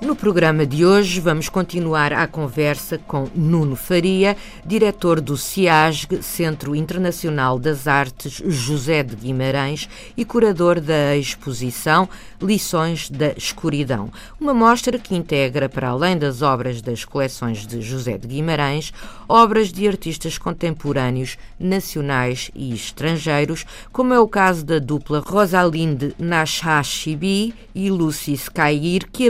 No programa de hoje vamos continuar a conversa com Nuno Faria, diretor do CIASG, Centro Internacional das Artes José de Guimarães e curador da exposição Lições da Escuridão, uma mostra que integra, para além das obras das coleções de José de Guimarães, obras de artistas contemporâneos nacionais e estrangeiros, como é o caso da dupla Rosalinde Nashashibi e Lucy Skyir, que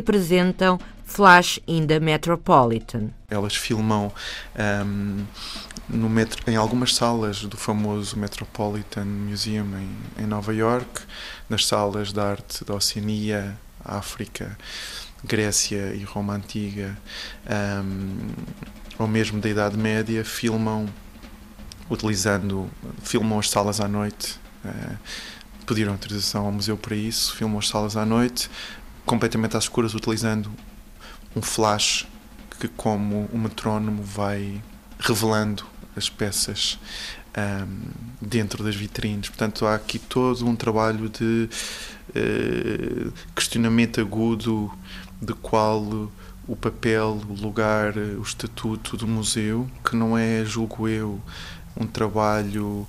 apresentam Flash in the Metropolitan. Elas filmam um, no metro, em algumas salas do famoso Metropolitan Museum em, em Nova York, nas salas de arte da Oceania, África, Grécia e Roma Antiga, um, ou mesmo da Idade Média, filmam utilizando, filmam as salas à noite. Uh, pediram autorização ao museu para isso, filmam as salas à noite, completamente às escuras, utilizando um flash que, como um metrónomo, vai revelando as peças um, dentro das vitrines. Portanto, há aqui todo um trabalho de uh, questionamento agudo de qual o papel, o lugar, o estatuto do museu, que não é, julgo eu, um trabalho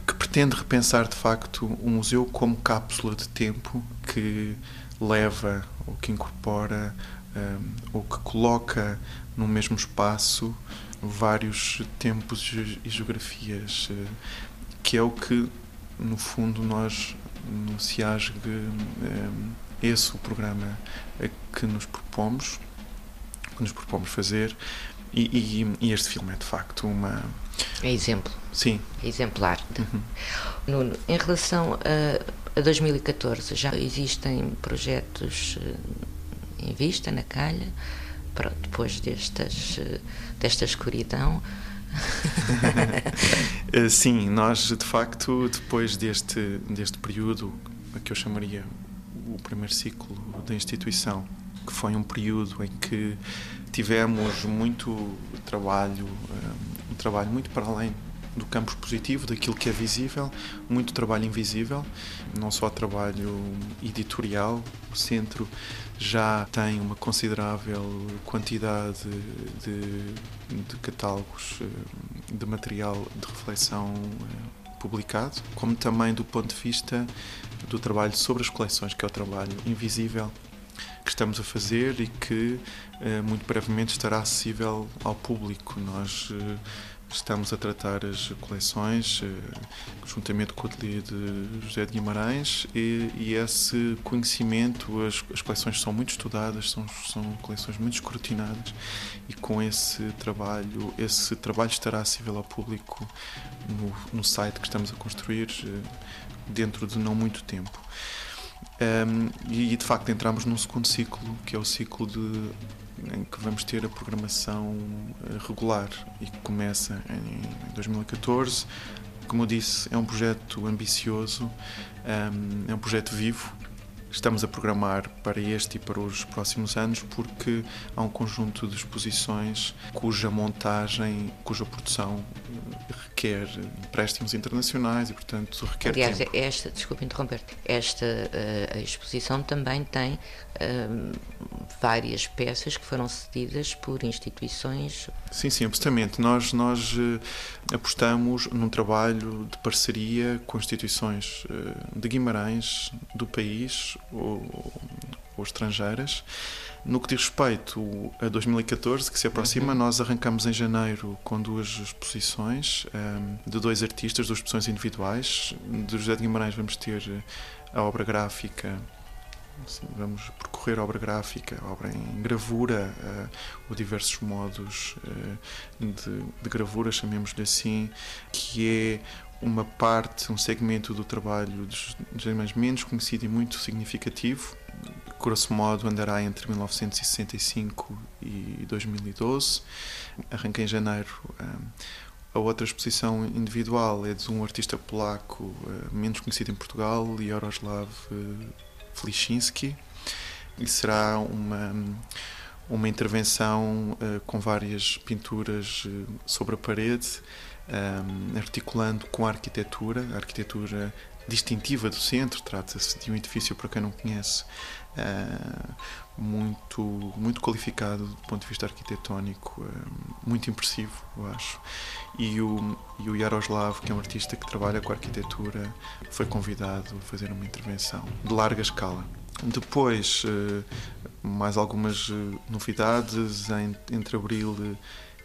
que pretende repensar de facto o museu como cápsula de tempo que leva ou que incorpora um, ou que coloca no mesmo espaço vários tempos e geografias, uh, que é o que, no fundo, nós no CIASG, um, esse o programa que nos propomos, que nos propomos fazer, e, e, e, este filme é de facto uma. É exemplo. Sim. É exemplar. Uhum. Nuno, em relação a, a 2014, já existem projetos eh, em vista, na calha, pronto, depois destas, desta escuridão. Eh, sim, nós de facto, depois deste, deste período, que eu chamaria o primeiro ciclo da instituição, que foi um período em que tivemos muito trabalho, eh, trabalho muito para além do campo positivo, daquilo que é visível, muito trabalho invisível, não só trabalho editorial, o centro já tem uma considerável quantidade de, de catálogos eh, de material de reflexão eh, publicado, como também do ponto de vista do trabalho sobre as coleções, que é o trabalho invisível estamos a fazer e que eh, muito brevemente estará acessível ao público. Nós Estamos a tratar as coleções eh, juntamente com o ateliê de José de Guimarães e, e esse conhecimento, as, as, coleções são muito estudadas, são, são coleções muito escrutinadas e com esse trabalho, esse trabalho estará acessível ao público no, no site que estamos a construir eh, dentro de não muito tempo. Um, e de facto entramos num segundo ciclo, que é o ciclo de em que vamos ter a programação eh, regular e que começa em 2014. Como eu disse, é um projeto ambicioso, é um projeto vivo. Estamos a programar para este e para os próximos anos porque há um conjunto de exposições cuja montagem, cuja produção requer empréstimos internacionais e, portanto, requer Aliás, tempo. esta, desculpe interromper, esta uh, exposição também tem uh, várias peças que foram cedidas por instituições. Sim, sim, absolutamente. Nós, nós uh, apostamos num trabalho de parceria com instituições de Guimarães, do país ou, ou estrangeiras no que diz respeito a 2014, que se aproxima, uhum. nós arrancamos em janeiro com duas exposições um, ehm, de dois artistas, duas exposições individuais. De José de Guimarães vamos ter a obra gráfica Assim, vamos percorrer a obra gráfica, a obra em gravura, uh, ou diversos modos uh, de, de, gravura, chamemos-lhe assim, que é uma parte, um segmento do trabalho dos germanos menos conhecido e muito significativo, grosso modo andará entre 1965 e 2012. Arranquei em janeiro um, A outra exposição individual. É de um artista polaco menos conhecido em Portugal, Jaroslav Felichinski, e será uma uma intervenção uh, com várias pinturas sobre a parede, um, articulando com a arquitetura, a arquitetura distintiva do centro, trata-se de um edifício, para quem não conhece, uh, muito, muito qualificado do ponto de vista arquitetónico, muito impressivo, eu acho. E o, e o Yaroslav, que é um artista que trabalha com a arquitetura, foi convidado a fazer uma intervenção de larga escala. Depois, mais algumas novidades entre abril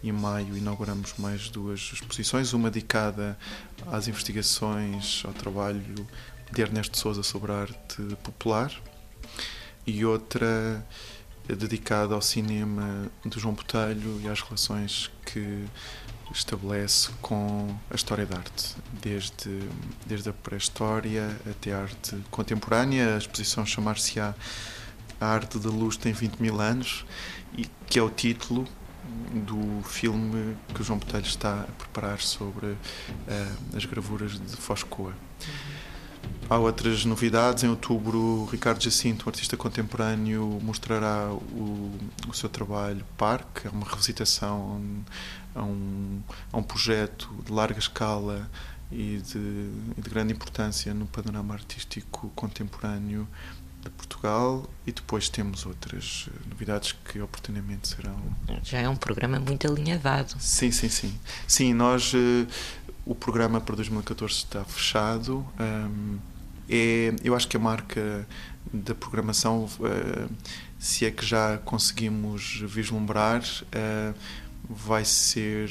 e maio inauguramos mais duas exposições, uma dedicada às investigações, ao trabalho de Ernesto Souza sobre a arte popular e outra dedicada ao cinema de João Botelho e às relações que estabelece com a história da arte, desde, desde a pré-história até a arte contemporânea. A exposição chamar-se-á A Arte da Luz tem 20 mil anos, e que é o título do filme que o João Botelho está a preparar sobre uh, as gravuras de Foscoa. Há outras novidades. Em outubro, Ricardo Jacinto, um artista contemporâneo, mostrará o, o seu trabalho Parque, é uma revisitação a um, a um projeto de larga escala e de, de grande importância no panorama artístico contemporâneo de Portugal e depois temos outras eh, novidades que oportunamente serão. Já é um programa muito alinhavado. Sim, sim, sim. Sim, nós. Uh, o programa para 2014 está fechado. É, eu acho que a marca da programação, uh, se é que já conseguimos vislumbrar, vai ser,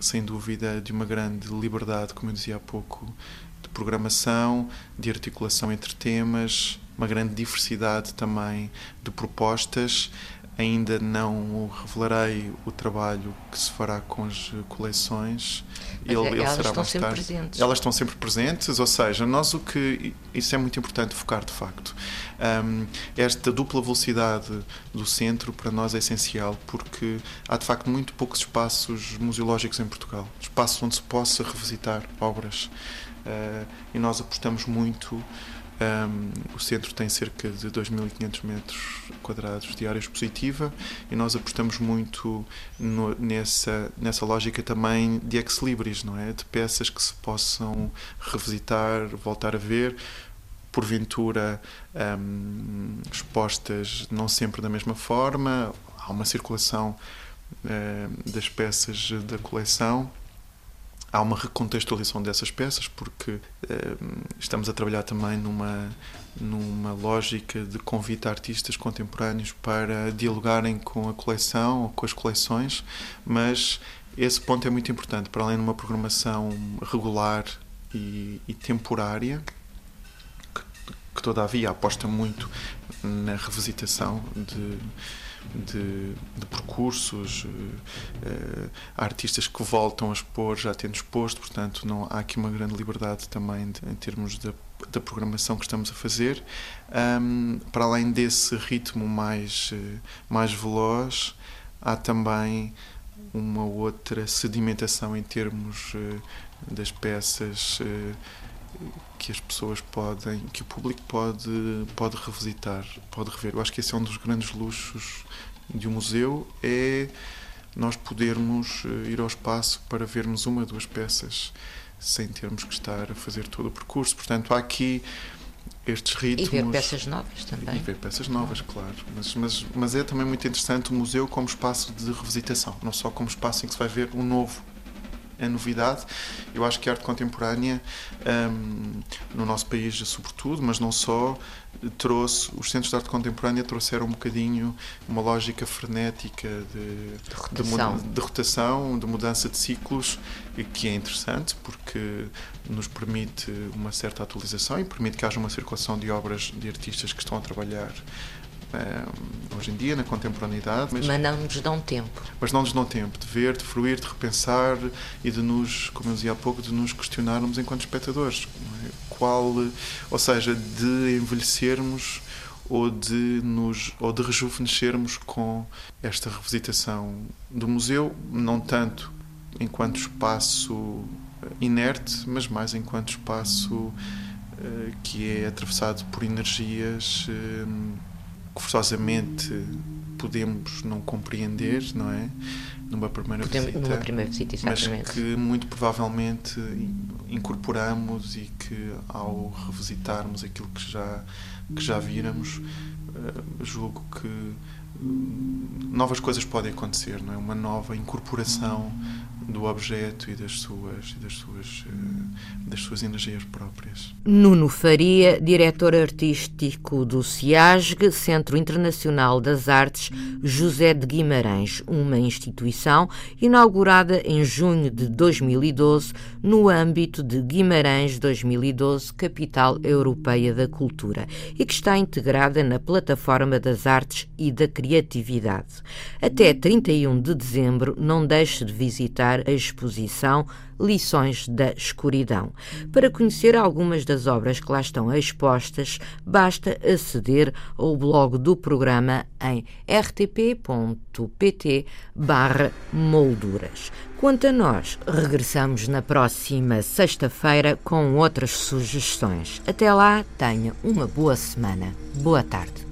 sem dúvida, de uma grande liberdade, como eu dizia há pouco, de programação, de articulação entre temas, uma grande diversidade também de propostas. Ainda não revelarei o trabalho que se fará com as coleções. Ele, ele elas estão sempre tarde. presentes. Elas estão sempre presentes, ou seja, nós o que. Isso é muito importante focar de facto. Um, esta dupla velocidade do centro para nós é essencial porque há de facto muito poucos espaços museológicos em Portugal espaços onde se possa revisitar obras. Uh, e nós apostamos muito um, o centro tem cerca de 2.500 metros quadrados de área expositiva e nós apostamos muito no, nessa, nessa lógica também de ex-libris, não é? De peças que se possam revisitar, voltar a ver, porventura um, expostas não sempre da mesma forma, há uma circulação das peças da coleção há uma recontextualização dessas peças porque eh, estamos a trabalhar também numa numa lógica de convite a artistas contemporâneos para dialogarem com a coleção ou com as coleções, mas esse ponto é muito importante. Para além de uma programação regular e, e temporária que, que todavia aposta muito na revisitação de de, de percursos, uh, há artistas que voltam a expor já tendo exposto, portanto não há aqui uma grande liberdade também de, em termos da, da programação que estamos a fazer. Um, para além desse ritmo mais, uh, mais veloz, há também uma outra sedimentação em termos uh, das peças que as pessoas podem, que o público pode, pode revisitar, pode rever. Eu acho que esse é um dos grandes luxos de um museu, é nós podermos eh, ir ao espaço para vermos uma ou duas peças sem termos que estar a fazer todo o percurso. Portanto, há aqui estes ritmos. E ver peças novas também. E ver peças novas, claro. Mas, mas, mas é também muito interessante o museu como espaço de revisitação, não só como espaço em que se vai ver o novo a novidade. Eu acho que a arte contemporânea, um, no nosso país sobretudo, mas não só, trouxe, os centros de arte contemporânea trouxeram um bocadinho uma lógica frenética de, de, rotação. de, de, rotação, de mudança de ciclos, que é interessante porque nos permite uma certa atualização e permite que haja uma circulação de obras de artistas que estão a trabalhar hoje em dia, na contemporaneidade. Mas, mas, não nos dão tempo. Mas não nos dão tempo de ver, de fruir, de repensar e de nos, como eu dizia há pouco, de nos questionarmos enquanto espectadores. Qual, ou seja, de envelhecermos ou de nos ou de rejuvenescermos com esta revisitação do museu, não tanto enquanto espaço inerte, mas mais enquanto espaço que é atravessado por energias que forçosamente podemos não compreender, não é? Numa primeira podemos, visita. Numa primeira visita, exatamente. Mas que muito provavelmente incorporamos e que ao revisitarmos aquilo que já, que já víramos, uh, julgo que uh, novas coisas podem acontecer, não é? Uma nova incorporação do objeto e das suas, das suas, eh, das suas energias próprias. Nuno Faria, diretor artístico do CIASG, Centro Internacional das Artes José de Guimarães, uma instituição inaugurada em junho de 2012 no âmbito de Guimarães 2012, Capital Europeia da Cultura, e que está integrada na Plataforma das Artes e da Criatividade. Até 31 de dezembro, não deixe de visitar a exposição Lições da Escuridão. Para conhecer algumas das obras que lá estão expostas, basta aceder ao blog do programa em rtp.pt molduras. Quanto a nós, regressamos na próxima sexta-feira com outras sugestões. Até lá, tenha uma boa semana. Boa tarde.